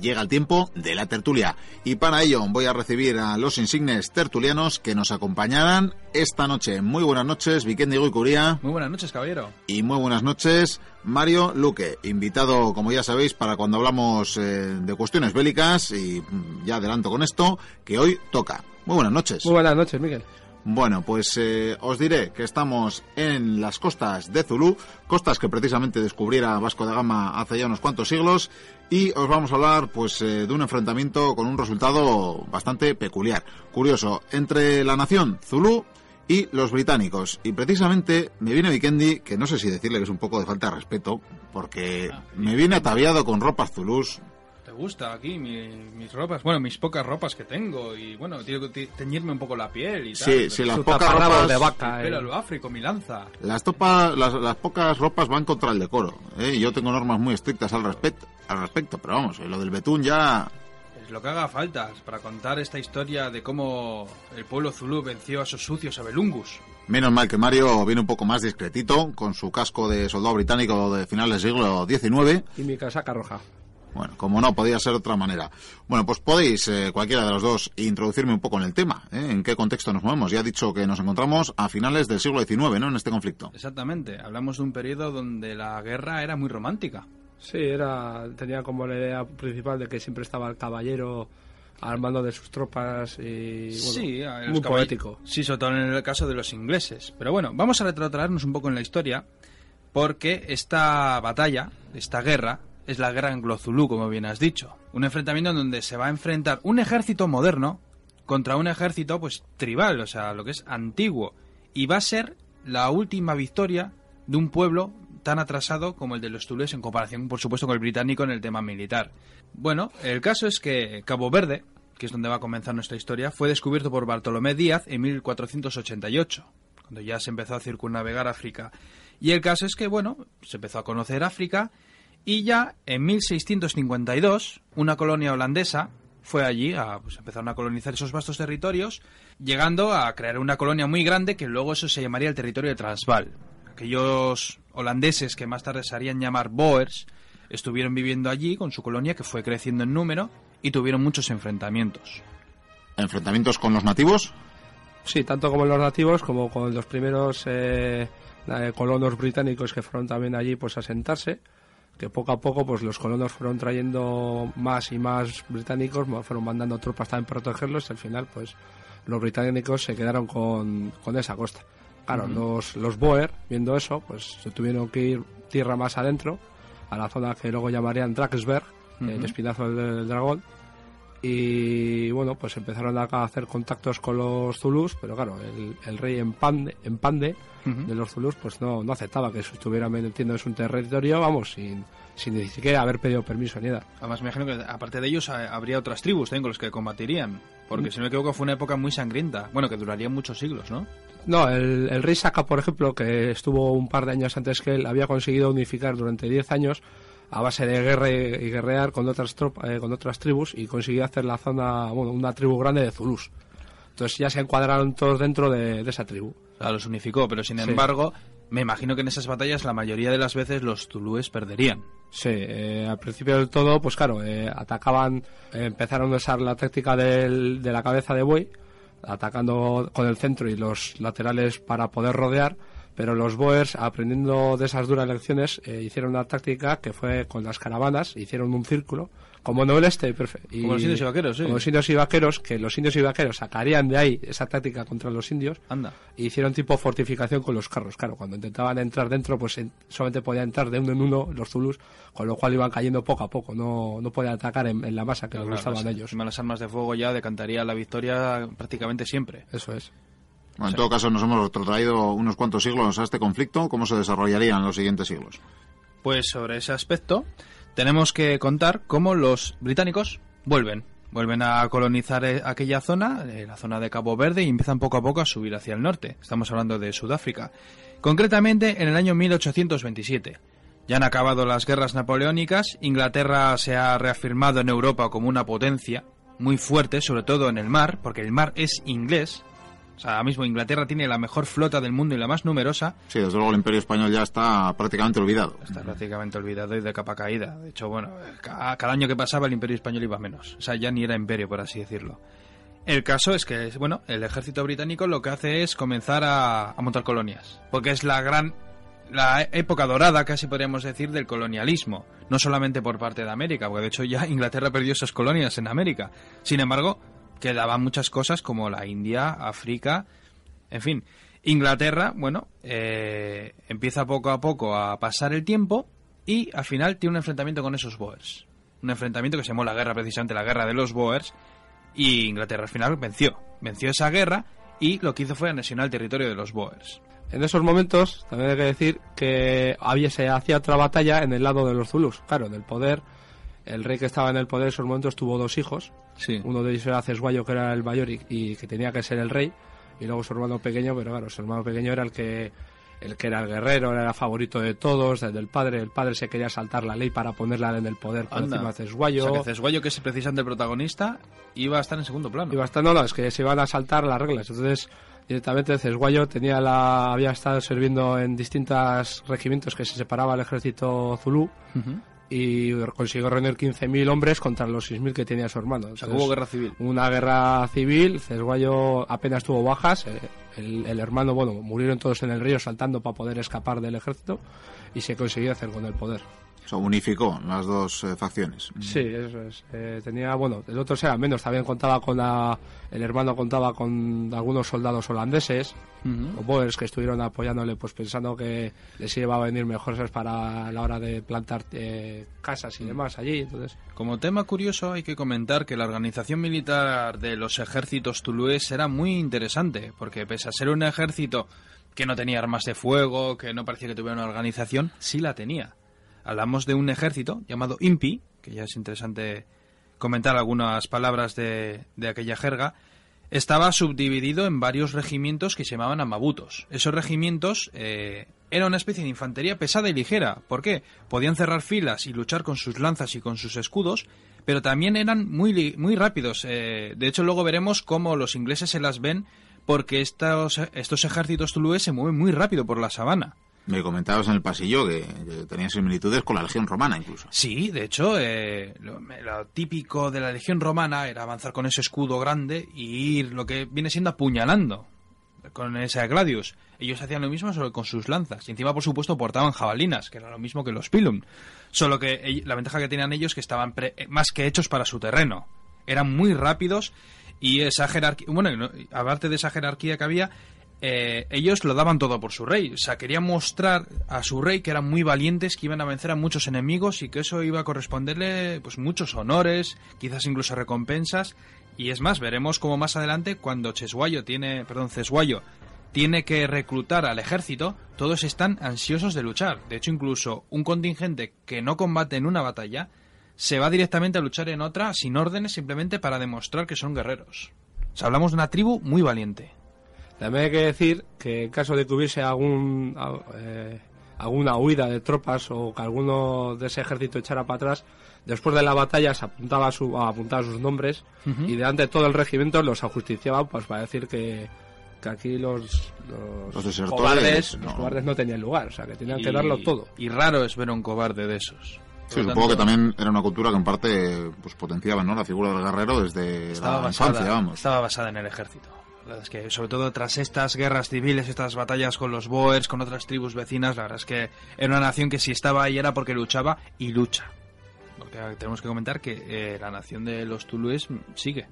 llega el tiempo de la tertulia. Y para ello voy a recibir a los insignes tertulianos que nos acompañarán esta noche. Muy buenas noches, Vikendi Guicuría. Muy buenas noches, caballero. Y muy buenas noches, Mario Luque, invitado, como ya sabéis, para cuando hablamos eh, de cuestiones bélicas. Y mm, ya adelanto con esto, que hoy toca. Muy buenas noches. Muy buenas noches, Miguel. Bueno, pues eh, os diré que estamos en las costas de Zulú, costas que precisamente descubriera Vasco da Gama hace ya unos cuantos siglos, y os vamos a hablar pues eh, de un enfrentamiento con un resultado bastante peculiar, curioso, entre la nación Zulú y los británicos. Y precisamente me viene Vikendi, que no sé si decirle que es un poco de falta de respeto, porque me viene ataviado con ropas zulús, ¿Te gusta aquí mi- mis ropas? Bueno, mis pocas ropas que tengo y bueno, tengo que teñirme un poco la piel y tal. Sí, sí, las pocas ropas, de vaca. Pero eh. lo mi lanza. las, topa- las, las pocas ropas van contra el decoro. ¿eh? Yo tengo normas muy estrictas al respecto, al respecto, pero vamos, lo del betún ya Es lo que haga falta para contar esta historia de cómo el pueblo zulú venció a esos sucios abelungus. Menos mal que Mario viene un poco más discretito, con su casco de soldado británico de finales del siglo XIX. Y mi casaca roja. Bueno, como no, podía ser de otra manera. Bueno, pues podéis, eh, cualquiera de los dos, introducirme un poco en el tema. ¿eh? ¿En qué contexto nos movemos? Ya he dicho que nos encontramos a finales del siglo XIX, ¿no? En este conflicto. Exactamente, hablamos de un periodo donde la guerra era muy romántica. Sí, era tenía como la idea principal de que siempre estaba el caballero al mando de sus tropas y bueno, sí, muy poético. Sí, sobre todo en el caso de los ingleses. Pero bueno, vamos a retrotraernos un poco en la historia, porque esta batalla, esta guerra, es la guerra anglo-zulú, como bien has dicho. Un enfrentamiento en donde se va a enfrentar un ejército moderno contra un ejército, pues, tribal, o sea, lo que es antiguo. Y va a ser la última victoria de un pueblo tan atrasado como el de los zulúes en comparación, por supuesto, con el británico en el tema militar. Bueno, el caso es que Cabo Verde, que es donde va a comenzar nuestra historia, fue descubierto por Bartolomé Díaz en 1488, cuando ya se empezó a circunnavegar África. Y el caso es que, bueno, se empezó a conocer África y ya en 1652 una colonia holandesa fue allí, a, pues empezaron a colonizar esos vastos territorios, llegando a crear una colonia muy grande que luego eso se llamaría el territorio de Transvaal. Aquellos holandeses que más tarde se harían llamar Boers estuvieron viviendo allí con su colonia que fue creciendo en número y tuvieron muchos enfrentamientos. ¿Enfrentamientos con los nativos? Sí, tanto como los nativos como con los primeros eh, eh, colonos británicos que fueron también allí pues a sentarse que poco a poco pues los colonos fueron trayendo más y más británicos, fueron mandando tropas también para protegerlos y al final pues los británicos se quedaron con, con esa costa. Claro, los, los Boer, viendo eso, pues se tuvieron que ir tierra más adentro, a la zona que luego llamarían Drakensberg, el Ujú. espinazo del, del dragón, y bueno, pues empezaron a hacer contactos con los Zulus, pero claro, el, el rey Empande, Empande Ujú. de los Zulus pues no, no aceptaba que se estuvieran metiendo en su territorio, vamos, sin, sin ni siquiera haber pedido permiso ni nada. Además, me imagino que aparte de ellos ha- habría otras tribus también con los que combatirían. Porque si no me equivoco fue una época muy sangrienta. Bueno, que duraría muchos siglos, ¿no? No, el, el rey Saka, por ejemplo, que estuvo un par de años antes que él, había conseguido unificar durante 10 años a base de guerra y, guerrear con otras eh, con otras tribus y consiguió hacer la zona, bueno, una tribu grande de Zulus. Entonces ya se encuadraron todos dentro de, de esa tribu. O sea, los unificó, pero sin Sí. embargo, me imagino que en esas batallas la mayoría de las veces los zulúes perderían. Sí, eh, al principio del todo, pues claro, eh, atacaban, eh, empezaron a usar la táctica del- de la cabeza de buey, atacando con el centro y los laterales para poder rodear, pero los Boers, aprendiendo de esas duras lecciones, eh, hicieron una táctica que fue con las caravanas, hicieron un círculo, como no el este, y- Como los indios y vaqueros, sí. como los indios y vaqueros, que los indios y vaqueros sacarían de ahí esa táctica contra los indios, Anda. y hicieron tipo fortificación con los carros. Claro, cuando intentaban entrar dentro, pues en- solamente podían entrar de uno en uno los zulus, con lo cual iban cayendo poco a poco. No, no podían atacar en, en la masa que les Claro, gustaban las- ellos. las armas de fuego ya decantaría la victoria prácticamente siempre. Eso es. Bueno, en todo caso, nos hemos retrotraído unos cuantos siglos a este conflicto. ¿Cómo se desarrollaría en los siguientes siglos? Pues sobre ese aspecto tenemos que contar cómo los británicos vuelven. Vuelven a colonizar eh, aquella zona, eh, la zona de Cabo Verde, y empiezan poco a poco a subir hacia el norte. Estamos hablando de Sudáfrica. Concretamente en el año 1827. Ya han acabado las guerras napoleónicas, Inglaterra se ha reafirmado en Europa como una potencia muy fuerte, sobre todo en el mar, porque el mar es inglés, O sea, ahora mismo Inglaterra tiene la mejor flota del mundo y la más numerosa. Sí, desde luego el Imperio Español ya está prácticamente olvidado. Está prácticamente olvidado y de capa caída. De hecho, bueno, cada, cada año que pasaba el Imperio Español iba menos. O sea, ya ni era imperio, por así decirlo. El caso es que, bueno, el ejército británico lo que hace es comenzar a, a montar colonias. Porque es la gran la época dorada, casi podríamos decir, del colonialismo. No solamente por parte de América, porque de hecho ya Inglaterra perdió esas colonias en América. Sin embargo, quedaban muchas cosas como la India, África, en fin. Inglaterra, bueno, eh, empieza poco a poco a pasar el tiempo y al final tiene un enfrentamiento con esos Boers. Un enfrentamiento que se llamó la guerra, precisamente la guerra de los Boers, y Inglaterra al final venció. Venció esa guerra y lo que hizo fue anexionar el territorio de los Boers. En esos momentos, también hay que decir que había, se hacía otra batalla en el lado de los Zulus. Claro, del poder, el rey que estaba en el poder en esos momentos tuvo dos hijos. Sí. Uno de ellos era Cesguayo, que era el mayor y, y que tenía que ser el rey. Y luego su hermano pequeño, pero claro, su hermano pequeño era el que el que era el guerrero, era el favorito de todos, desde el padre. El padre se quería saltar la ley para ponerla en el poder por Anda. encima de Cesguayo. O sea, que Cesguayo, que es precisamente el protagonista, iba a estar en segundo plano. Iba a estar, no, no, es que se iban a saltar las reglas. Entonces, directamente Cesguayo tenía la, había estado sirviendo en distintos regimientos que se separaba el ejército zulú Ujú. Y consiguió reunir 15.000 hombres contra los 6.000 que tenía su hermano. O sea, hubo guerra civil. Una guerra civil, Cesguayo apenas tuvo bajas, eh, el, el hermano, bueno, murieron todos en el río saltando para poder escapar del ejército y se consiguió hacer con el poder. O sea, unificó las dos eh, facciones. Sí, eso es. Eh, tenía, bueno, el otro sea menos, también contaba con la, el hermano contaba con algunos soldados holandeses, Ujú. o boers que estuvieron apoyándole, pues pensando que les iba a venir mejor ¿sabes? para la hora de plantar eh, casas y demás allí, entonces... Como tema curioso hay que comentar que la organización militar de los ejércitos tulúes era muy interesante, porque pese a ser un ejército que no tenía armas de fuego, que no parecía que tuviera una organización, sí la tenía. Hablamos de un ejército llamado IMPI, que ya es interesante comentar algunas palabras de, de aquella jerga, estaba subdividido en varios regimientos que se llamaban amabutos. Esos regimientos eh, eran una especie de infantería pesada y ligera. ¿Por qué? Podían cerrar filas y luchar con sus lanzas y con sus escudos, pero también eran muy, muy rápidos. Eh, de hecho, luego veremos cómo los ingleses se las ven porque estos, estos ejércitos tulúes se mueven muy rápido por la sabana. Me comentabas en el pasillo que, que tenía similitudes con la Legión Romana incluso. Sí, de hecho, eh, lo, lo típico de la Legión Romana era avanzar con ese escudo grande y ir lo que viene siendo apuñalando con ese Gladius. Ellos hacían lo mismo solo con sus lanzas. Y encima, por supuesto, portaban jabalinas, que era lo mismo que los Pilum. Solo que la ventaja que tenían ellos es que estaban pre- eh, más que hechos para su terreno. Eran muy rápidos y esa jerarquía... Bueno, aparte de esa jerarquía que había, eh, ellos lo daban todo por su rey. O sea, querían mostrar a su rey que eran muy valientes, que iban a vencer a muchos enemigos y que eso iba a corresponderle pues muchos honores, quizás incluso recompensas. Y es más, veremos cómo más adelante, cuando Chesguayo tiene, perdón, Cesguayo tiene que reclutar al ejército, todos están ansiosos de luchar. De hecho, incluso un contingente que no combate en una batalla se va directamente a luchar en otra sin órdenes simplemente para demostrar que son guerreros. Hablamos de una tribu muy valiente. También hay que decir que en caso de que hubiese algún, eh, alguna huida de tropas o que alguno de ese ejército echara para atrás, después de la batalla se apuntaba, su, apuntaba sus nombres Ujú. y delante de todo el regimiento los ajusticiaban pues para decir que, que aquí los, los, Los cobardes, no. los cobardes no tenían lugar, o sea que tenían que darlo todo. Y raro es ver a un cobarde de esos. Sí, supongo que también era una cultura que en parte pues potenciaba ¿no? la figura del guerrero desde estaba la basada, infancia, vamos. estaba basada en el ejército. La verdad es que, sobre todo tras estas guerras civiles, estas batallas con los Boers, con otras tribus vecinas, la verdad es que era una nación que si estaba ahí era porque luchaba y lucha. Porque tenemos que comentar que eh, la nación de los Tulúes sigue.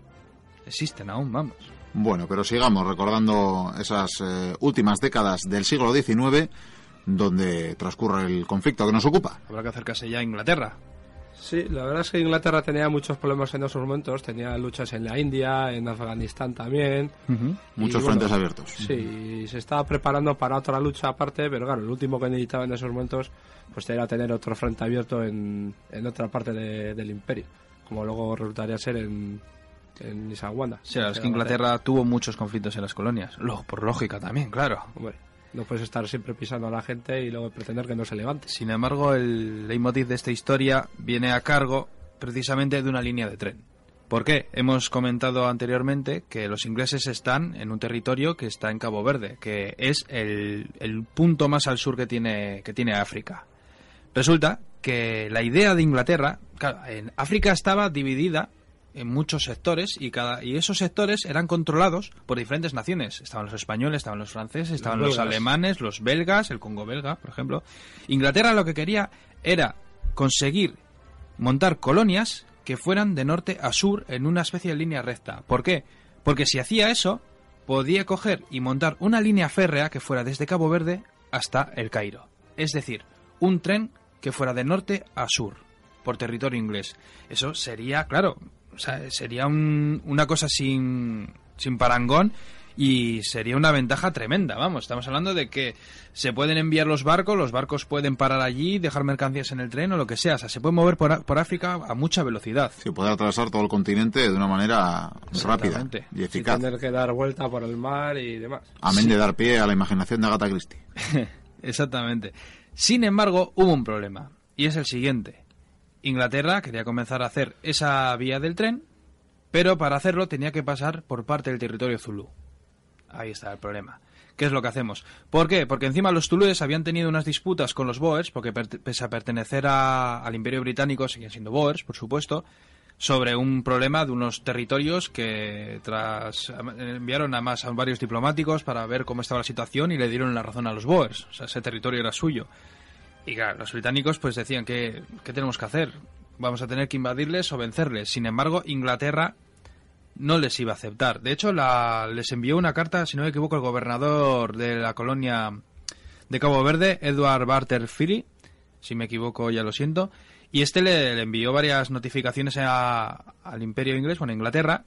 Existen aún, vamos. Bueno, pero sigamos recordando esas eh, últimas décadas del siglo XIX donde transcurre el conflicto que nos ocupa. Habrá que acercarse ya a Inglaterra. Sí, la verdad es que Inglaterra tenía muchos problemas en esos momentos, tenía luchas en la India, en Afganistán también. Muchos Y, frentes abiertos. Sí, y se estaba preparando para otra lucha aparte, pero claro, el último que necesitaba en esos momentos pues era tener otro frente abierto en, en otra parte de- del imperio, como luego resultaría ser en, en Isawanda. Sí, la verdad es que Inglaterra tuvo muchos conflictos en las colonias. Lo- por lógica también, claro. Hombre, no puedes estar siempre pisando a la gente y luego pretender que no se levante. Sin embargo, el leitmotiv de esta historia viene a cargo precisamente de una línea de tren. ¿Por qué? Hemos comentado anteriormente que los ingleses están en un territorio que está en Cabo Verde, que es el, el punto más al sur que tiene, que tiene África. Resulta que la idea de Inglaterra, claro, en África estaba dividida en muchos sectores y cada y esos sectores eran controlados por diferentes naciones. Estaban los españoles, estaban los franceses, estaban los, belgas. alemanes, los belgas, el Congo belga, por ejemplo. Inglaterra lo que quería era conseguir montar colonias que fueran de norte a sur en una especie de línea recta. ¿Por qué? Porque si hacía eso, podía coger y montar una línea férrea que fuera desde Cabo Verde hasta el Cairo. Es decir, un tren que fuera de norte a sur, por territorio inglés. Eso sería, claro, o sea, sería un- una cosa sin, sin parangón y sería una ventaja tremenda. Vamos, estamos hablando de que se pueden enviar los barcos, los barcos pueden parar allí, dejar mercancías en el tren o lo que sea. O sea, se puede mover por, por África a mucha velocidad. Sí, poder atravesar todo el continente de una manera rápida y Sin eficaz. tener que dar vuelta por el mar y demás. Amén de dar pie a la imaginación de Agatha Christie. Exactamente. Sin embargo, hubo un problema. Y es el siguiente. Inglaterra quería comenzar a hacer esa vía del tren, pero para hacerlo tenía que pasar por parte del territorio zulú. Ahí está el problema. ¿Qué es lo que hacemos? ¿Por qué? Porque encima los zulúes habían tenido unas disputas con los boers, porque pese a pertenecer a- al Imperio Británico, siguen siendo boers, por supuesto, sobre un problema de unos territorios que tras enviaron a más a varios diplomáticos para ver cómo estaba la situación y le dieron la razón a los boers. O sea, ese territorio era suyo. Y claro, los británicos pues decían que ¿qué tenemos que hacer? Vamos a tener que invadirles o vencerles. Sin embargo, Inglaterra no les iba a aceptar. De hecho, la, les envió una carta, si no me equivoco, el gobernador de la colonia de Cabo Verde, Edward Barter Philly, si me equivoco ya lo siento, y este le, envió varias notificaciones a- al imperio inglés, bueno, Inglaterra,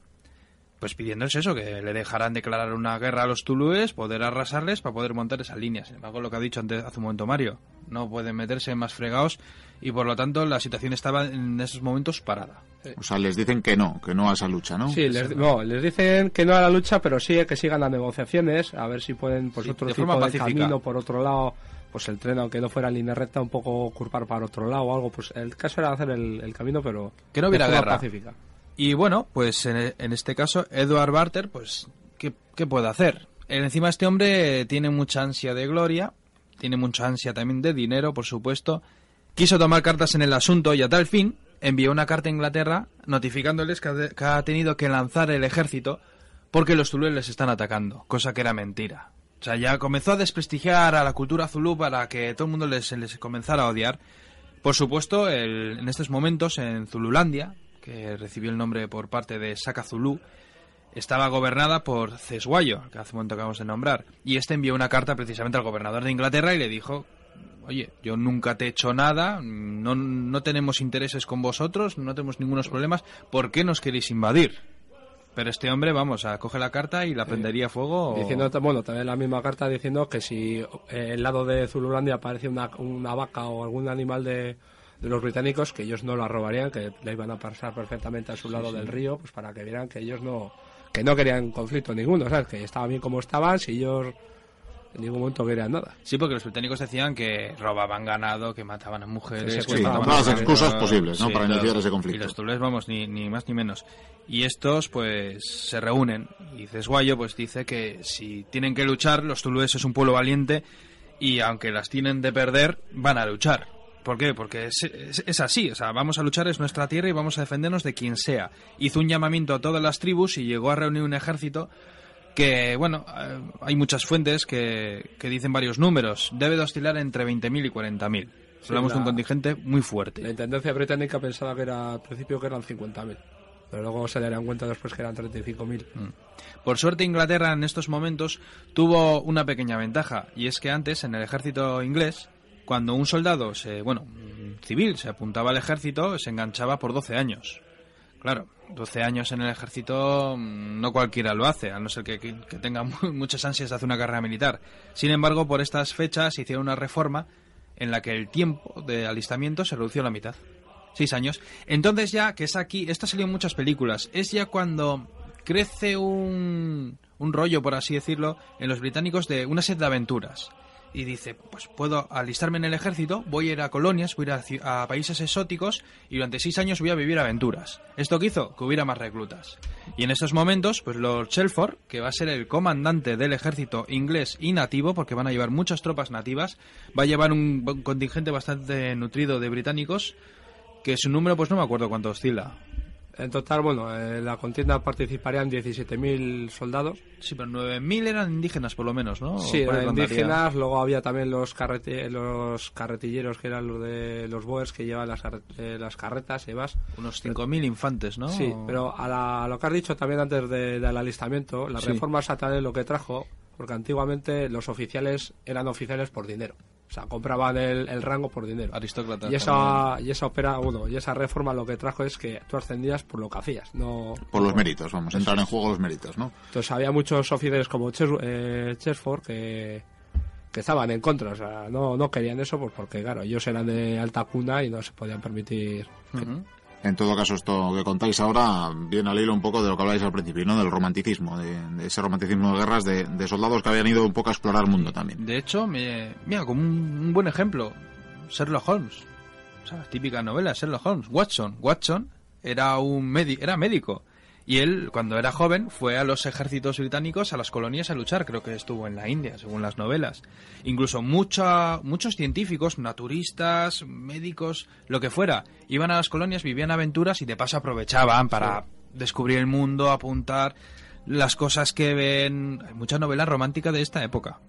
pues pidiéndoles eso, que le dejaran declarar una guerra a los tulúes, poder arrasarles para poder montar esas líneas. Sin embargo, lo que ha dicho antes, hace un momento Mario, no pueden meterse más fregados y por lo tanto la situación estaba en esos momentos parada. O sea, les dicen que no, que no a esa lucha, ¿no? Sí, les, no, les dicen que no a la lucha, pero sí que sigan las negociaciones, a ver si pueden, pues Sí, otro de tipo forma de pacífica. camino por otro lado, pues el tren, aunque no fuera en línea recta, un poco curvar para otro lado o algo, pues el caso era hacer el, el camino, pero Que no hubiera de forma guerra. pacífica. Y bueno, pues en, en este caso, Edward Barter, pues, ¿qué, qué puede hacer? Eh, Encima este hombre tiene mucha ansia de gloria, tiene mucha ansia también de dinero, por supuesto. Quiso tomar cartas en el asunto y a tal fin envió una carta a Inglaterra notificándoles que ha, de- que ha tenido que lanzar el ejército porque los zulúes les están atacando, cosa que era mentira. O sea, ya comenzó a desprestigiar a la cultura zulú para que todo el mundo les, les comenzara a odiar. Por supuesto, el- en estos momentos en Zululandia, que recibió el nombre por parte de Saka Zulu, estaba gobernada por Cesguayo, que hace un momento acabamos de nombrar. Y este envió una carta precisamente al gobernador de Inglaterra y le dijo, oye, yo nunca te he hecho nada, no, no tenemos intereses con vosotros, no tenemos ningunos problemas, ¿por qué nos queréis invadir? Pero este hombre, vamos, a coge la carta y la prendería a fuego. o- Diciendo, bueno, también la misma carta diciendo que si eh, el lado de Zululandia aparece una, una vaca o algún animal de, de los británicos, que ellos no la robarían, que la iban a pasar perfectamente a su lado del río, pues para que vieran que ellos no que no querían conflicto ninguno, ¿sabes? Que estaban bien como estaban, si ellos en ningún momento querían nada. Sí, porque los británicos decían que robaban ganado, que mataban a mujeres, Sí, que mataban todas las excusas posibles, ¿no? Para iniciar ese conflicto. Y los tulés, vamos, ni, ni más ni menos. Y estos, pues, se reúnen. Y Cesguayo, pues, dice que si tienen que luchar, los tulúes es un pueblo valiente y aunque las tienen de perder, van a luchar. ¿Por qué? Porque es, es- es así, o sea, vamos a luchar, es nuestra tierra y vamos a defendernos de quien sea. Hizo un llamamiento a todas las tribus y llegó a reunir un ejército que, bueno, eh, hay muchas fuentes que, que dicen varios números. Debe de oscilar entre 20.000 y 40.000. Hablamos de un la- contingente muy fuerte. La intendencia británica pensaba que era al principio que eran 50.000, pero luego se darían cuenta después que eran 35.000. Por suerte Inglaterra en estos momentos tuvo una pequeña ventaja y es que antes en el ejército inglés cuando un soldado se, bueno, civil se apuntaba al ejército se enganchaba por 12 años. Claro, 12 años en el ejército mm, no cualquiera lo hace, a no ser que, tenga mu- muchas ansias de hacer una carrera militar. Sin embargo, por estas fechas se hicieron una reforma en la que el tiempo de alistamiento se redució a la mitad. Seis años. Entonces ya, que es aquí, esto ha salido en muchas películas, es ya cuando crece un, un rollo, por así decirlo, en los británicos de una sed de aventuras. Y dice, pues puedo alistarme en el ejército, voy a ir a colonias, voy a ir a países exóticos y durante seis años voy a vivir aventuras. ¿Esto qué hizo? Que hubiera más reclutas. Y en estos momentos, pues Lord Shelford, que va a ser el comandante del ejército inglés y nativo, porque van a llevar muchas tropas nativas, va a llevar un, un contingente bastante nutrido de británicos, que su número pues no me acuerdo cuánto oscila. En total, bueno, en la contienda participarían 17.000 soldados. Sí, pero 9.000 eran indígenas por lo menos, ¿no? Sí, eran indígenas, luego había también los, carrete- los carretilleros, que eran los de los boers que llevaban las, carre- eh, las carretas y demás. Unos 5.000 infantes, ¿no? Sí, pero a, la- a lo que has dicho también antes de- del alistamiento, la Sí. reforma estatal lo que trajo, porque antiguamente los oficiales eran oficiales por dinero. O sea, compraban el, el rango por dinero. Aristócratas. Y esa, y esa opera, bueno, y esa reforma lo que trajo es que tú ascendías por lo que hacías, no Por los méritos, vamos, entrar en juego los méritos, ¿no? Entonces había muchos oficiales como Ches, eh, Chesford que, que estaban en contra, o sea, no, no querían eso pues porque, claro, ellos eran de alta cuna y no se podían permitir. En todo caso, esto que contáis ahora viene al hilo un poco de lo que habláis al principio, ¿no? Del romanticismo, de, ese romanticismo de guerras, de, soldados que habían ido un poco a explorar el mundo también. De hecho, me, mira, como un, un buen ejemplo, Sherlock Holmes. O sea, típica novela, Sherlock Holmes. Watson. Watson era un médi- era médico. Y él, cuando era joven, fue a los ejércitos británicos, a las colonias a luchar. Creo que estuvo en la India, según las novelas. Incluso mucha, muchos científicos, naturistas, médicos, lo que fuera, iban a las colonias, vivían aventuras y de paso aprovechaban para descubrir el mundo, apuntar las cosas que ven. Hay mucha novela romántica de esta época.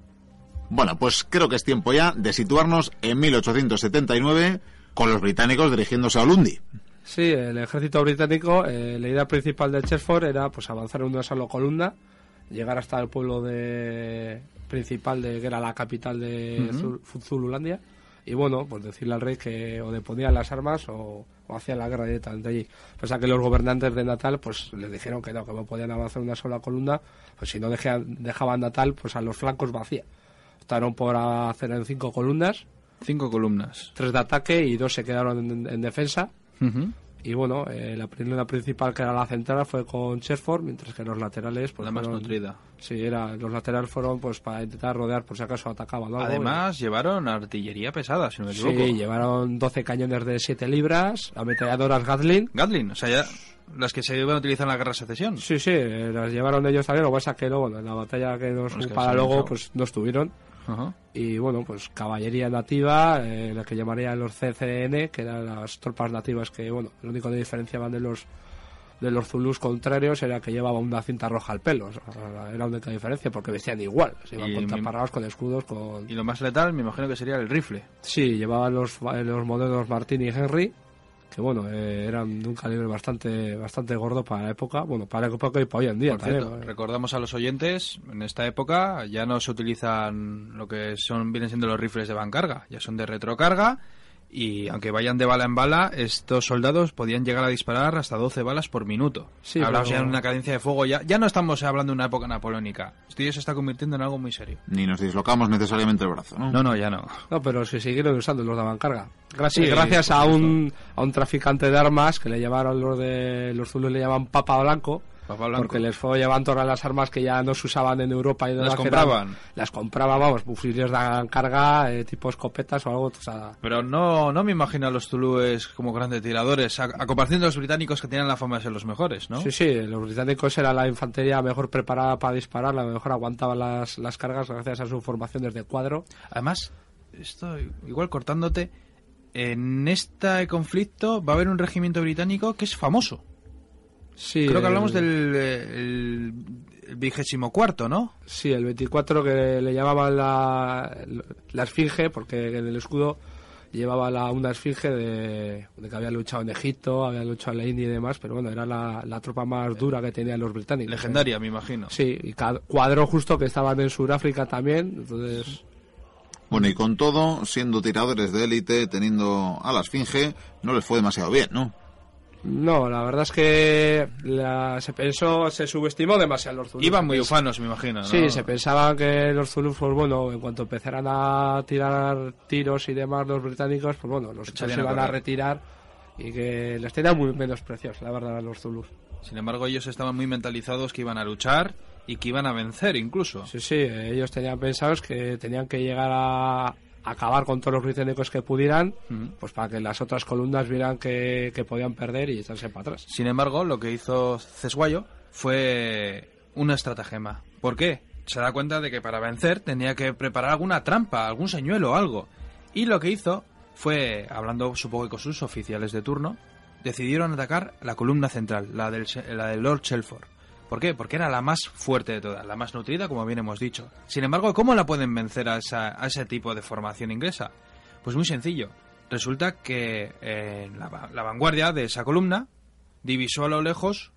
Bueno, pues creo que es tiempo ya de situarnos en 1879 con los británicos dirigiéndose a Lundi. Sí, el ejército británico, eh, la idea principal de Chesford era pues avanzar en una sola columna, llegar hasta el pueblo de principal de que era la capital de Zul- Zululandia y bueno, pues decirle al rey que o deponían las armas o, o hacían la guerra directamente allí. Pese a que los gobernantes de Natal pues les dijeron que no, que no podían avanzar en una sola columna, pues si no dejaban, dejaban Natal pues a los flancos vacía. Optaron por hacer en cinco columnas, Cinco columnas. tres de ataque y dos se quedaron en, en defensa. Y bueno, eh, la primera principal que era la central fue con Chesford, mientras que los laterales pues la más fueron- nutrida. Sí, era, los laterales fueron pues para intentar rodear por si acaso atacaban algo. Además, llevaron artillería pesada, si no me sí, equivoco. llevaron 12 cañones de 7 libras, ametralladoras Gatling. Gatling, o sea, ya las que se iban a utilizar en la guerra de secesión. Sí, sí, las llevaron ellos también, lo que pasa es que luego en la batalla que nos Bueno, es que para luego pues no estuvieron. Ajá. Y bueno, pues caballería nativa, eh, la que llamarían los CCN, que eran las tropas nativas que, bueno, lo único que diferenciaban de los de los zulus contrarios era que llevaban una cinta roja al pelo. O sea, era la única diferencia, porque vestían igual. Se iban con taparrabos, con escudos, con... Y lo más letal, me imagino que sería el rifle. Sí, llevaban los, los modelos Martín y Henry, que bueno, eh, eran de un calibre bastante bastante gordo para la época, bueno, para la época y para hoy en día Por también. cierto, ¿no? recordamos a los oyentes, en esta época ya no se utilizan lo que son vienen siendo los rifles de bancarga, ya son de retrocarga y aunque vayan de bala en bala, estos soldados podían llegar a disparar hasta 12 balas por minuto. Sí, Hablamos pero- ya de una cadencia de fuego, ya, ya no estamos hablando de una época napoleónica. Esto ya se está convirtiendo en algo muy serio. Ni nos dislocamos necesariamente el brazo, ¿no? No, no, ya no. No, pero se siguieron usando los daban carga. Gracias, Sí, gracias por a un, a un traficante de armas que le llamaron los de los zulus le llaman Papa Blanco. Blanco. Porque les fue llevando todas las armas que ya no se usaban en Europa y Las demás, que compraban. eran- las compraban, vamos, fusiles de carga, eh, tipo escopetas o algo. O sea, Pero no, no me imagino a los zulúes como grandes tiradores, a, a comparación de los británicos que tienen la fama de ser los mejores, ¿no? Sí, sí, los británicos era la infantería mejor preparada para disparar, la mejor aguantaba las, las cargas gracias a su formación desde cuadro. Además, esto igual cortándote, en este conflicto va a haber un regimiento británico que es famoso. Sí, Creo que hablamos el- del el, el vigésimo cuarto, ¿no? Sí, el 24 que le llamaban la, la esfinge, porque en el escudo llevaba la, una esfinge de, de que había luchado en Egipto, había luchado en la India y demás, pero bueno, era la, la tropa más dura que tenían los británicos. Legendaria, me imagino. Sí, y ca- cuadro justo que estaban en Sudáfrica también, entonces... Bueno, y con todo, siendo tiradores de élite, teniendo a la esfinge, no les fue demasiado bien, ¿no? No, la verdad es que la- se pensó, se subestimó demasiado los zulus. Iban muy ufanos, me imagino. ¿no? Sí, se pensaba que los zulus, pues bueno, en cuanto empezaran a tirar tiros y demás los británicos, pues bueno, los se iban a retirar y que les tenían muy menospreciados, la verdad, a los zulus. Sin embargo, ellos estaban muy mentalizados que iban a luchar y que iban a vencer incluso. Sí, sí, ellos tenían pensados que tenían que llegar a acabar con todos los británicos que pudieran, pues para que las otras columnas vieran que, que podían perder y echarse para atrás. Sin embargo, lo que hizo Cesguayo fue una estratagema. ¿Por qué? Se da cuenta de que para vencer tenía que preparar alguna trampa, algún señuelo o algo. Y lo que hizo fue, hablando supongo que con sus oficiales de turno, decidieron atacar la columna central, la del, la del Lord Shelford. ¿Por qué? Porque era la más fuerte de todas, la más nutrida, como bien hemos dicho. Sin embargo, ¿cómo la pueden vencer a, esa, a ese tipo de formación inglesa? Pues muy sencillo. Resulta que eh, la, la, vanguardia de esa columna divisó a lo lejos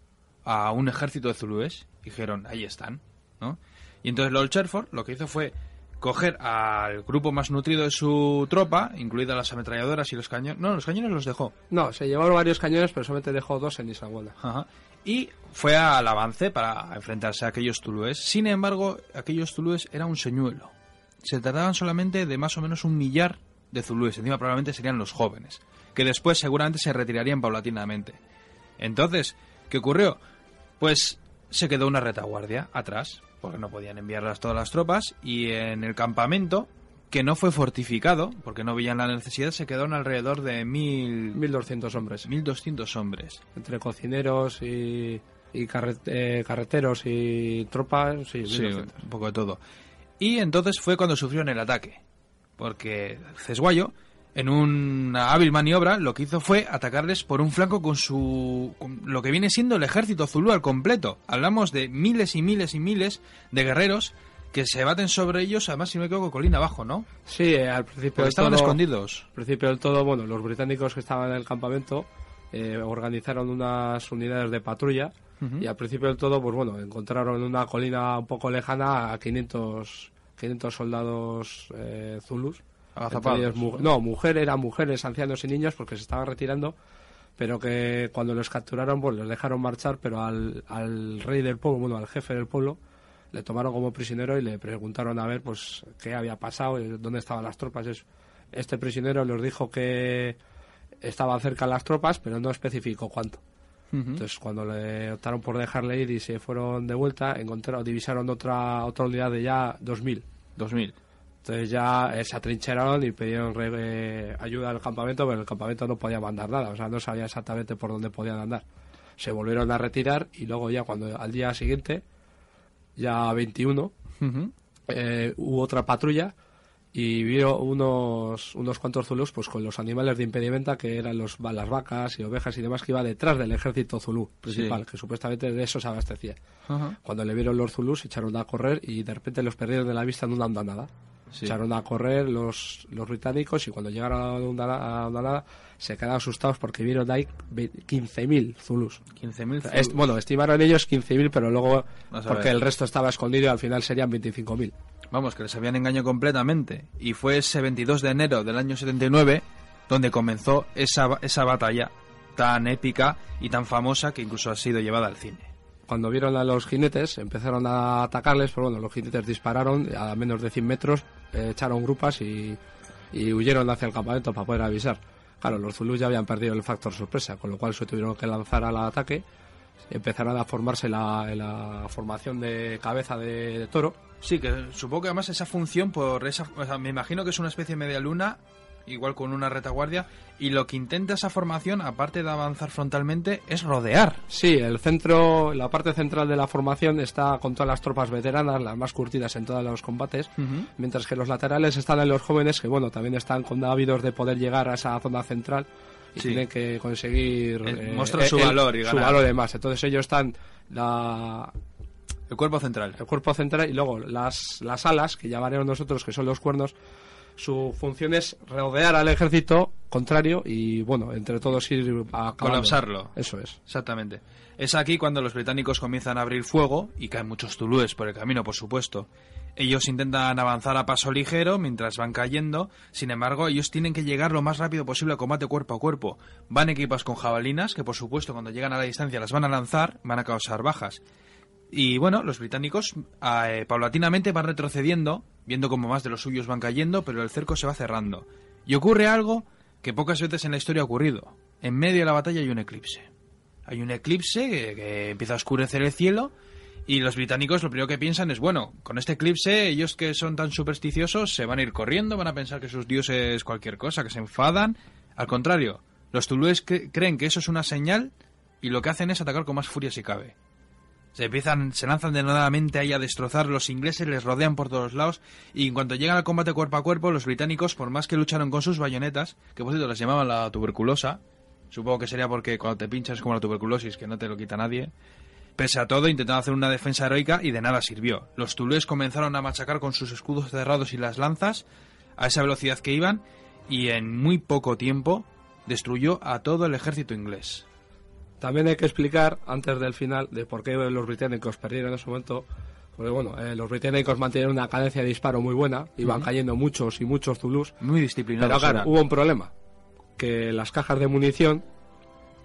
a un ejército de zulúes. Dijeron, ahí están, ¿no? Y entonces Lord Shelford lo que hizo fue coger al grupo más nutrido de su tropa, incluidas las ametralladoras y los cañones. No, los cañones los dejó. No, se llevaron varios cañones, pero solamente dejó dos en Isabela. Ajá. Y fue al avance para enfrentarse a aquellos tulúes. Sin embargo, aquellos tulúes era un señuelo. Se trataban solamente de más o menos un millar de zulúes. Encima probablemente serían los jóvenes, que después seguramente se retirarían paulatinamente. Entonces, ¿qué ocurrió? Pues se quedó una retaguardia atrás, porque no podían enviarlas todas las tropas, y en el campamento, que no fue fortificado, porque no veían la necesidad, se quedaron alrededor de mil... 1.200 hombres. 1.200 hombres. Entre cocineros y, y eh, carreteros y tropas, sí, sí, un poco de todo. Y entonces fue cuando sufrieron el ataque, porque Cesguayo, en una hábil maniobra, lo que hizo fue atacarles por un flanco con su con lo que viene siendo el ejército zulú al completo. Hablamos de miles y miles y miles de guerreros que se baten sobre ellos, además si no me equivoco, colina abajo, ¿no? Sí, eh, al principio Porque estaban todo, escondidos. Al principio del todo, bueno, los británicos que estaban en el campamento eh, organizaron unas unidades de patrulla uh -huh. y al principio del todo, pues bueno, encontraron en una colina un poco lejana a 500, 500 soldados eh, zulus. Ellos, mu no, mujeres, eran mujeres, ancianos y niños porque se estaban retirando, pero que cuando los capturaron, pues les dejaron marchar, pero al, al rey del pueblo, bueno, al jefe del pueblo, le tomaron como prisionero y le preguntaron a ver pues qué había pasado, dónde estaban las tropas. Este prisionero les dijo que estaban cerca las tropas, pero no especificó cuánto. Uh -huh. Entonces, cuando le optaron por dejarle ir y se fueron de vuelta, encontraron, divisaron otra otra unidad de ya 2.000. 2.000. Entonces ya eh, se atrincheraron y pidieron eh, ayuda al campamento, pero el campamento no podía mandar nada, o sea, no sabía exactamente por dónde podían andar. Se volvieron a retirar y luego ya cuando al día siguiente ya 21, uh -huh. eh, hubo otra patrulla y vio unos, unos cuantos zulus pues con los animales de impedimenta que eran los, las vacas y ovejas y demás que iba detrás del ejército zulú principal, sí. que supuestamente de eso se abastecía. Uh -huh. Cuando le vieron los zulus se echaron a correr y de repente los perdieron de la vista en una andanada. Sí. Echaron a correr los, los británicos y cuando llegaron a una andanada se quedaron asustados porque vieron ahí 15.000 zulus. 15.000 zulus. Bueno, estimaron ellos 15.000, pero luego, porque el resto estaba escondido y al final serían 25.000. Vamos, que les habían engañado completamente. Y fue ese 22 de enero del año 79 donde comenzó esa, esa batalla tan épica y tan famosa que incluso ha sido llevada al cine. Cuando vieron a los jinetes, empezaron a atacarles, pero bueno, los jinetes dispararon a menos de 100 metros, eh, echaron grupas y, huyeron hacia el campamento para poder avisar. Claro, los Zulus ya habían perdido el factor sorpresa, con lo cual se tuvieron que lanzar al ataque. Empezaron a formarse la, formación de cabeza de, toro. Sí, que supongo que además esa función, por esa, me imagino que es una especie de media luna, igual con una retaguardia, y lo que intenta esa formación, aparte de avanzar frontalmente, es rodear. Sí, el centro, la parte central de la formación está con todas las tropas veteranas, las más curtidas en todos los combates, uh -huh. mientras que los laterales están en los jóvenes, que bueno, también están con ávidos de poder llegar a esa zona central y sí. tienen que conseguir eh, mostrar su el, valor y su ganar. valor de más. Entonces ellos están la el cuerpo central. El cuerpo central y luego las, las alas, que llamaremos nosotros, que son los cuernos, su función es rodear al ejército contrario y, bueno, entre todos ir a colapsarlo. Eso es. Exactamente. Es aquí cuando los británicos comienzan a abrir fuego y caen muchos tulúes por el camino, por supuesto. Ellos intentan avanzar a paso ligero mientras van cayendo, sin embargo, ellos tienen que llegar lo más rápido posible al combate cuerpo a cuerpo. Van equipados con jabalinas, que por supuesto cuando llegan a la distancia las van a lanzar, van a causar bajas. Y bueno, los británicos eh, paulatinamente van retrocediendo, viendo como más de los suyos van cayendo, pero el cerco se va cerrando. Y ocurre algo que pocas veces en la historia ha ocurrido. En medio de la batalla hay un eclipse. Hay un eclipse que, que empieza a oscurecer el cielo Y los británicos lo primero que piensan es, bueno, con este eclipse, ellos que son tan supersticiosos se van a ir corriendo, van a pensar que sus dioses cualquier cosa, que se enfadan. Al contrario, los tulúes creen que eso es una señal y lo que hacen es atacar con más furia si cabe. Se empiezan, se lanzan denodadamente ahí a destrozar, los ingleses les rodean por todos lados y en cuanto llegan al combate cuerpo a cuerpo, los británicos, por más que lucharon con sus bayonetas, que por cierto les llamaban la tuberculosa, supongo que sería porque cuando te pinchas como la tuberculosis, que no te lo quita nadie, Pese a todo, intentaron hacer una defensa heroica y de nada sirvió. Los tulúes comenzaron a machacar con sus escudos cerrados y las lanzas a esa velocidad que iban y en muy poco tiempo destruyó a todo el ejército inglés. También hay que explicar, antes del final, de por qué los británicos perdieron en ese momento. Porque bueno, eh, los británicos mantenían una cadencia de disparo muy buena, iban cayendo muchos y muchos zulús. Muy disciplinados. Pero claro, hubo un problema, que las cajas de munición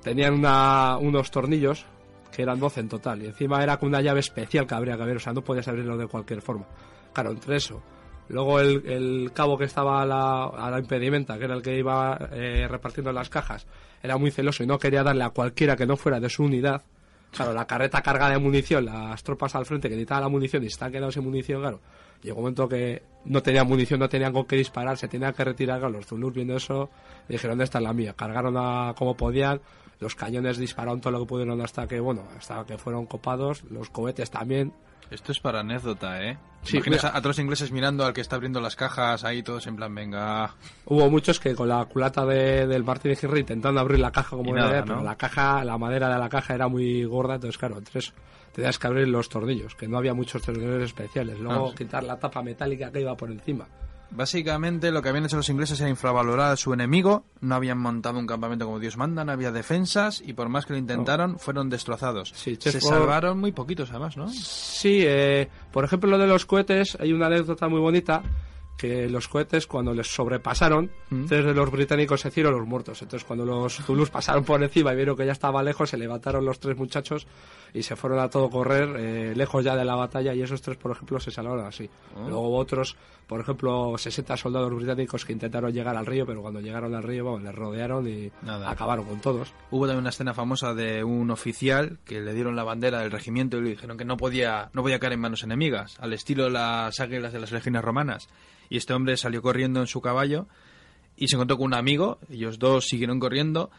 tenían unos tornillos que eran 12 en total. Y encima era con una llave especial que habría que haber, o sea, no podías abrirlo de cualquier forma. Claro, entre eso. Luego el, cabo que estaba a la, impedimenta, que era el que iba eh, repartiendo las cajas, era muy celoso y no quería darle a cualquiera que no fuera de su unidad. Claro, la carreta cargada de munición, las tropas al frente que necesitaban la munición y están quedados sin munición, claro. Llegó un momento que no tenían munición, no tenían con qué disparar, se tenían que retirar. los Zulus viendo eso dijeron, ¿dónde está la mía? Cargaron a como podían, los cañones dispararon todo lo que pudieron hasta que, bueno, hasta que fueron copados, los cohetes también. Esto es para anécdota, ¿eh? Sí, Imaginas a, otros ingleses mirando al que está abriendo las cajas ahí todos en plan, venga... Hubo muchos que con la culata de, del Martin Henry intentando abrir la caja como era, pero la caja, la madera de la caja era muy gorda, entonces claro, entonces tenías que abrir los tornillos, que no había muchos tornillos especiales. Luego ah, quitar la tapa metálica que iba por encima. Básicamente lo que habían hecho los ingleses era infravalorar a su enemigo, no habían montado un campamento como Dios manda, no había defensas y por más que lo intentaron fueron destrozados. Se salvaron muy poquitos además, ¿no? Sí, eh, por ejemplo lo de los cohetes, hay una anécdota muy bonita que los cohetes cuando les sobrepasaron, mm. tres de los británicos se hicieron los muertos. Entonces cuando los Zulus pasaron por encima y vieron que ya estaba lejos, se levantaron los tres muchachos y se fueron a todo correr eh, lejos ya de la batalla y esos tres, por ejemplo, se salvaron así. Oh. Luego otros, por ejemplo, 60 soldados británicos que intentaron llegar al río, pero cuando llegaron al río, bueno, les rodearon y acabaron con todos. Hubo también una escena famosa de un oficial que le dieron la bandera del regimiento y le dijeron que no podía, no podía caer en manos enemigas, al estilo de las águilas de las legiones romanas y este hombre salió corriendo en su caballo y se encontró con un amigo, ellos dos siguieron corriendo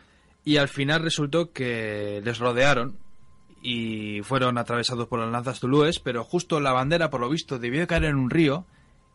y al final resultó que les rodearon y fueron atravesados por las lanzas tulúes, pero justo la bandera, por lo visto, debió caer en un río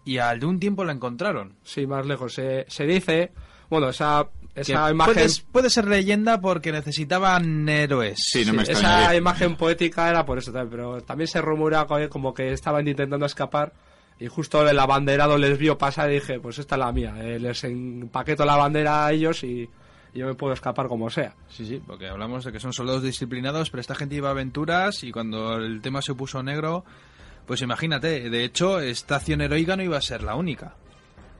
y al de un tiempo la encontraron. Sí, más lejos. Se, se dice, bueno, esa, esa imagen... Puede, ser leyenda porque necesitaban héroes. Sí, no me esa imagen poética era por eso también, pero también se rumora como que estaban intentando escapar y justo el abanderado les vio pasar y dije, pues esta es la mía. Eh, les empaqueto la bandera a ellos y yo me puedo escapar como sea. Sí, sí, porque hablamos de que son soldados disciplinados, pero esta gente iba a aventuras y cuando el tema se puso negro, pues imagínate, de hecho, esta acción heroica no iba a ser la única.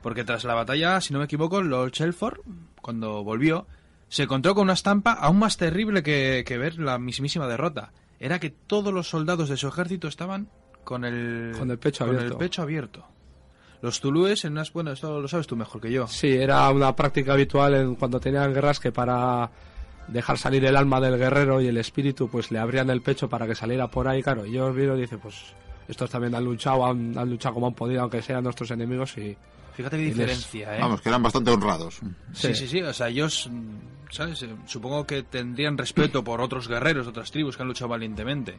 Porque tras la batalla, si no me equivoco, Lord Shelford, cuando volvió, se encontró con una estampa aún más terrible que, que ver la mismísima derrota. Era que todos los soldados de su ejército estaban con el, con el pecho con abierto. el pecho abierto. Los tulúes en unas... Bueno, esto lo sabes tú mejor que yo. Sí, era una práctica habitual en, cuando tenían guerras que para dejar salir el alma del guerrero y el espíritu, pues le abrían el pecho para que saliera por ahí. Claro, yo os vieron y dice, pues estos también han luchado, han, luchado como han podido, aunque sean nuestros enemigos y... Fíjate qué diferencia, ¿eh? Vamos, que eran bastante honrados. Sí, sí, sí, o sea, ellos, ¿sabes? Supongo que tendrían respeto por otros guerreros, otras tribus que han luchado valientemente.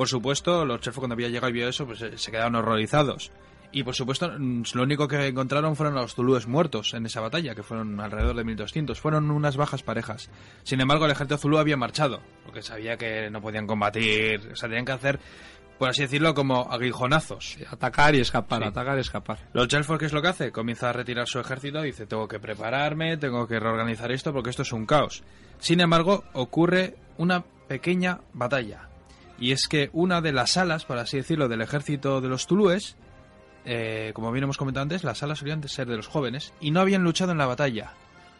Por supuesto, los chefos cuando había llegado y vio eso, pues eh, se quedaron horrorizados. Y por supuesto, mm, lo único que encontraron fueron los zulúes muertos en esa batalla, que fueron alrededor de 1200. Fueron unas bajas parejas. Sin embargo, el ejército zulú había marchado, porque sabía que no podían combatir. O sea, tenían que hacer, por así decirlo, como aguijonazos. atacar y escapar, atacar y escapar. Los Chelford, ¿qué es lo que hace? Comienza a retirar su ejército, dice, tengo que prepararme, tengo que reorganizar esto, porque esto es un caos. Sin embargo, ocurre una pequeña batalla y es que una de las alas, por así decirlo, del ejército de los tulúes, eh, como bien hemos comentado antes, las alas solían ser de los jóvenes y no habían luchado en la batalla.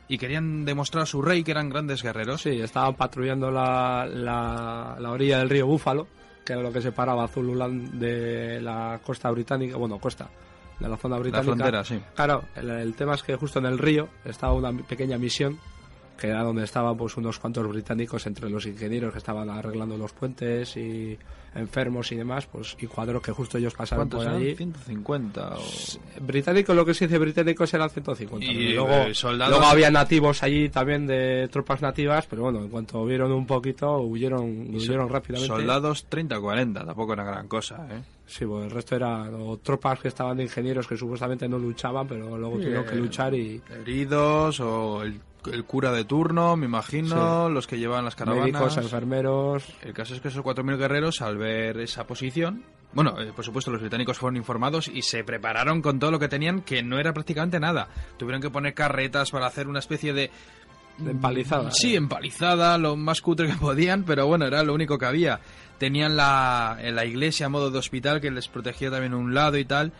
Y querían demostrar a su rey que eran grandes guerreros. Sí, estaban patrullando la, la, orilla del río Búfalo, que era lo que separaba Zululand de la costa británica, bueno, costa, de la zona británica. La frontera, sí. Claro, el, tema es que justo en el río estaba una pequeña misión que era donde estaban pues unos cuantos británicos entre los ingenieros que estaban arreglando los puentes y enfermos y demás, pues y cuadros que justo ellos pasaron ¿Cuántos por eran? allí. 150 o... Británicos, lo que se dice británicos eran 150. Y, Y, luego, eh, soldados- luego había nativos allí también de tropas nativas, pero bueno, en cuanto vieron un poquito, huyeron, huyeron rápidamente. Soldados 30 o 40, tampoco era gran cosa, ¿eh? Sí, pues el resto eran o tropas que estaban de ingenieros que supuestamente no luchaban, pero luego tuvieron que Eh, luchar y Heridos o el, el cura de turno, me imagino, los que llevaban las caravanas. médicos, enfermeros. El caso es que esos 4.000 guerreros, al ver esa posición, bueno, eh, por supuesto, los británicos fueron informados y se prepararon con todo lo que tenían, que no era prácticamente nada. Tuvieron que poner carretas para hacer una especie de... De empalizada. Sí, empalizada, lo más cutre que podían, pero bueno, era lo único que había. Tenían la, la iglesia a modo de hospital que les protegía también un lado y tal,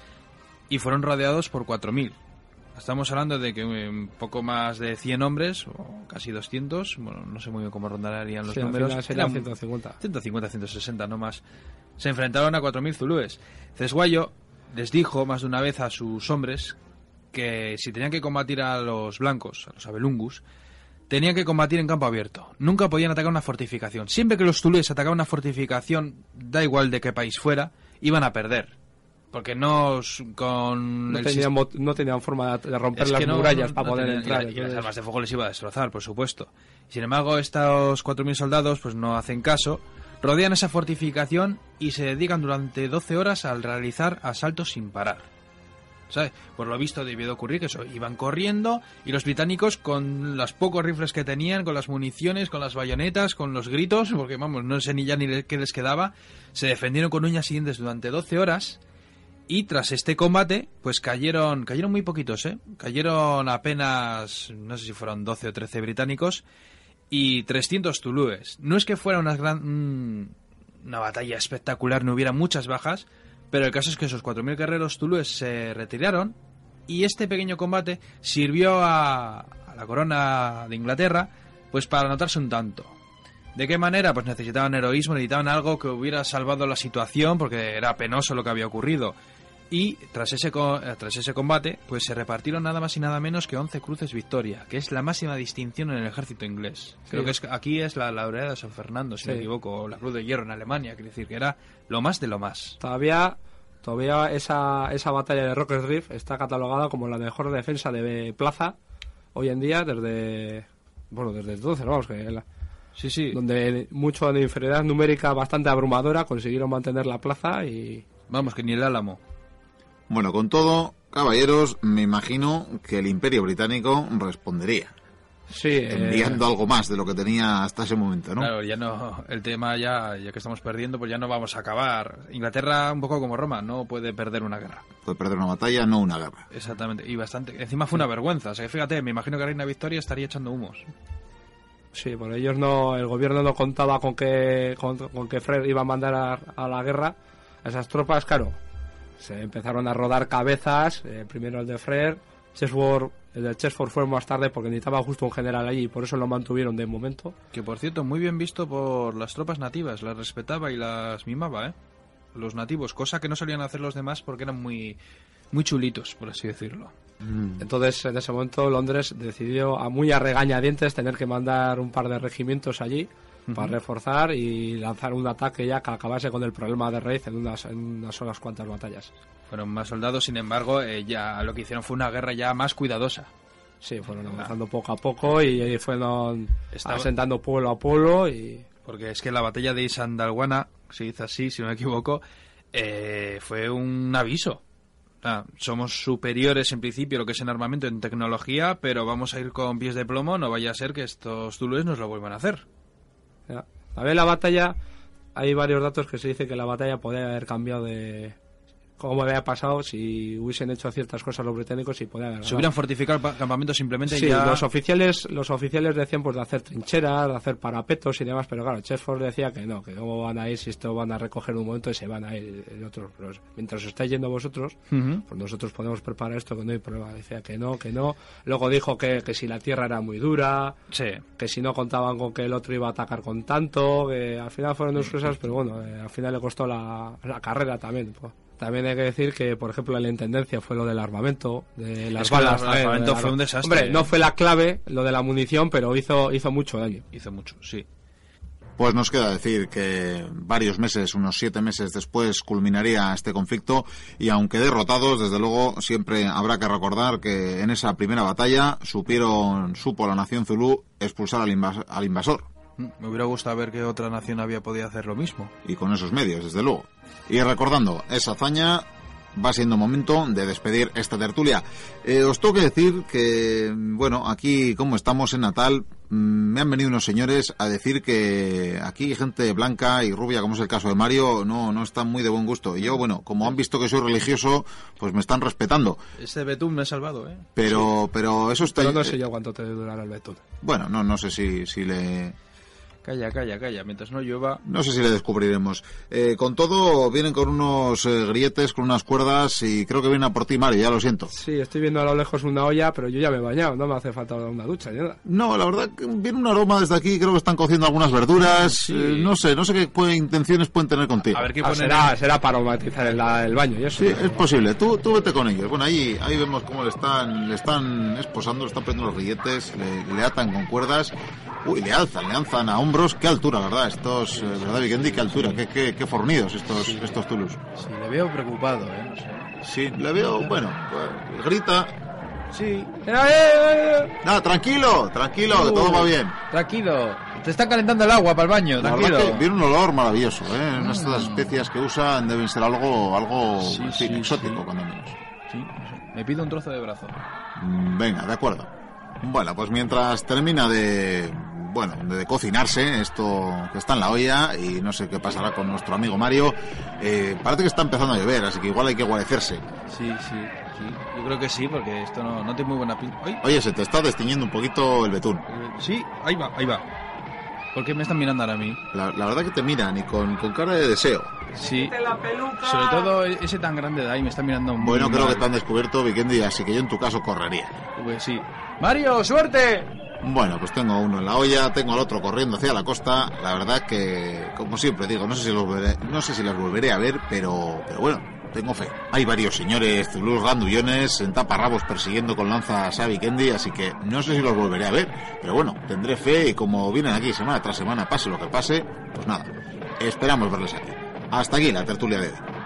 y fueron rodeados por 4.000. Estamos hablando de que un poco más de 100 hombres, o casi 200, bueno, no sé muy bien cómo rondarían los Sí, al números. final serían Eran 150. 150, 160, no más. Se enfrentaron a 4.000 zulúes. Cesguayo les dijo más de una vez a sus hombres que si tenían que combatir a los blancos, a los abelungus, tenían que combatir en campo abierto. Nunca podían atacar una fortificación. Siempre que los zulúes atacaban una fortificación, da igual de qué país fuera, iban a perder. Porque no con No el tenían, no tenían forma de, romper es las no- murallas no- para poder tenían- entrar. Y, la- y las armas de fuego les iba a destrozar, por supuesto. Sin embargo, estos 4.000 soldados pues no hacen caso, rodean esa fortificación y se dedican durante 12 horas al realizar asaltos sin parar. ¿Sabes? Por lo visto debió de ocurrir que eso, iban corriendo y los británicos con los pocos rifles que tenían, con las municiones, con las bayonetas, con los gritos, porque vamos, no sé ni ya ni qué les quedaba, se defendieron con uñas y dientes durante 12 horas y tras este combate, pues cayeron, cayeron muy poquitos, ¿eh? Cayeron apenas, no sé si fueron 12 o 13 británicos y 300 tulúes. No es que fuera una gran, mm, una batalla espectacular, no hubiera muchas bajas, pero el caso es que esos 4.000 guerreros tulúes se retiraron y este pequeño combate sirvió a, a la corona de Inglaterra pues para anotarse un tanto. ¿De qué manera? Pues necesitaban heroísmo, necesitaban algo que hubiera salvado la situación porque era penoso lo que había ocurrido. Y tras ese, eh, tras ese combate, pues se repartieron nada más y nada menos que 11 cruces Victoria, que es la máxima distinción en el ejército inglés. Creo que es, aquí es la laureada de San Fernando, si no Sí. me equivoco, o la Cruz de Hierro en Alemania, quiere decir que era lo más de lo más. Todavía, todavía esa, esa batalla de Rocket Rift está catalogada como la mejor defensa de plaza hoy en día desde bueno desde entonces vamos que la- Sí, sí. donde mucho de inferioridad numérica bastante abrumadora consiguieron mantener la plaza y Vamos, que ni el Álamo. Bueno, con todo, caballeros, me imagino que el Imperio Británico respondería, sí eh, enviando algo más de lo que tenía hasta ese momento, ¿no? Claro, ya no, el tema ya, ya que estamos perdiendo, pues ya no vamos a acabar. Inglaterra, un poco como Roma, no puede perder una guerra. Puede perder una batalla, no una guerra. Exactamente, y bastante. Encima fue una vergüenza. O sea, que fíjate, me imagino que Reina Victoria estaría echando humos. sí por ellos no el gobierno no contaba con que con, con que Fred iba a mandar a, a la guerra a esas tropas claro se empezaron a rodar cabezas eh, primero el de Fred Chesford el de Chesford fue más tarde porque necesitaba justo un general allí y por eso lo mantuvieron de momento Que por cierto, muy bien visto por las tropas nativas, las respetaba y las mimaba, ¿eh? Los nativos, cosa que no solían hacer los demás porque eran muy, muy chulitos, por así decirlo. Entonces, en ese momento, Londres decidió, a muy a regañadientes, tener que mandar un par de regimientos allí para reforzar y lanzar un ataque ya que acabase con el problema de Reid en unas, en unas solas cuantas batallas. Fueron más soldados, sin embargo, eh, ya lo que hicieron fue una guerra ya más cuidadosa. Sí, fueron avanzando poco a poco y fueron Estaba- asentando pueblo a pueblo y Porque es que la batalla de Sandalwana, se dice así, si no me equivoco, eh, fue un aviso. Somos superiores en principio lo que es en armamento, en tecnología, pero vamos a ir con pies de plomo, no vaya a ser que estos zulúes nos lo vuelvan a hacer. Ya. también la batalla, hay varios datos que se dice que la batalla podría haber cambiado de cómo había pasado si hubiesen hecho ciertas cosas los británicos y haber Se hubieran fortificado el pa- campamento simplemente Sí, ya... los oficiales, los oficiales decían pues de hacer trincheras, de hacer parapetos y demás, pero claro, Chesford decía que no, que cómo van a ir si esto van a recoger un momento y se van a ir en otros. Pero mientras os estáis yendo vosotros, pues nosotros podemos preparar esto que no hay problema. Decía que no, que no. Luego dijo que, que si la tierra era muy dura, Sí. que si no contaban con que el otro iba a atacar con tanto, que al final fueron dos cosas, pero bueno, eh, al final le costó la, la carrera también. pues. También hay que decir que, por ejemplo, en la intendencia fue lo del armamento, de las Es balas. el armamento fue un desastre. Hombre, no fue la clave lo de la munición, pero hizo, hizo mucho daño. Hizo mucho, sí. Pues nos queda decir que varios meses, unos siete meses después, culminaría este conflicto y aunque derrotados, desde luego siempre habrá que recordar que en esa primera batalla supieron, supo la nación Zulú expulsar al, invas- al invasor Me hubiera gustado ver que otra nación había podido hacer lo mismo. y con esos medios, desde luego. Y recordando esa hazaña, va siendo momento de despedir esta tertulia. Eh, os tengo que decir que, bueno, aquí como estamos en Natal, mm, me han venido unos señores a decir que aquí gente blanca y rubia, como es el caso de Mario, no, no están muy de buen gusto. Y yo, bueno, como han visto que soy religioso, pues me están respetando. Este Betún me ha salvado, ¿eh? Pero, pero eso está... Pero no sé yo cuánto te durará el betún. Bueno, no, no sé si, si le... Calla, calla, calla. Mientras no llueva... No sé si le descubriremos. Eh, con todo, vienen con unos eh, grilletes, con unas cuerdas y creo que vienen a por ti, Mario, ya lo siento. Sí, estoy viendo a lo lejos una olla, pero yo ya me he bañado, no me hace falta una ducha ni nada. No, la verdad viene un aroma desde aquí, creo que están cociendo algunas verduras, Sí. eh, no sé, no sé qué pu- intenciones pueden tener contigo. A ver qué Ah, ponen... será, será para aromatizar el, el baño y eso. Sí, es posible, tú, tú vete con ellos. Bueno, ahí, ahí vemos cómo le están, le están esposando, le están poniendo los grilletes, le, le atan con cuerdas. Uy, le alzan, le alzan a hombros. Qué altura, ¿verdad? Estos, eh, ¿verdad, Vikendi? Qué altura, qué, qué, qué fornidos estos, estos Tulus. Sí, le veo preocupado, ¿eh? No sé. Sí, le veo, bueno, pues, grita. Sí. Nada, tranquilo, tranquilo, que todo va bien. Tranquilo. Te está calentando el agua para el baño, La tranquilo. verdad que viene un olor maravilloso, ¿eh? De las especias que usan deben ser algo, algo Sí, sí, exótico, sí. cuando menos. Sí, no. Me pido un trozo de brazo. Mm, Venga, de acuerdo. Bueno, pues mientras termina de, bueno, de cocinarse esto que está en la olla y no sé qué pasará con nuestro amigo Mario, eh, parece que está empezando a llover, así que igual hay que guarecerse. Sí, sí, sí. Yo creo que sí, porque esto no, no tiene muy buena pinta. ¡Ay! Oye, se te está destiñendo un poquito el betún. Eh, Sí, ahí va, ahí va. ¿Por qué me están mirando ahora a mí? La, la verdad que te miran y con, con cara de deseo. Sí. Sobre todo ese tan grande de ahí me está mirando muy Bueno, creo mal. que te han descubierto, Vikendi, así que yo en tu caso correría. Pues sí. ¡Mario, suerte! Bueno, pues tengo uno en la olla, tengo al otro corriendo hacia la costa. La verdad que, como siempre digo, no sé si los volveré, no sé si las volveré a ver, pero, pero bueno, tengo fe. Hay varios señores zulus gandullones en taparrabos persiguiendo con lanzas a Vikendi, así que no sé si los volveré a ver, pero bueno, tendré fe y como vienen aquí semana tras semana, pase lo que pase, pues nada, esperamos verles aquí. Hasta aquí la tertulia de hoy.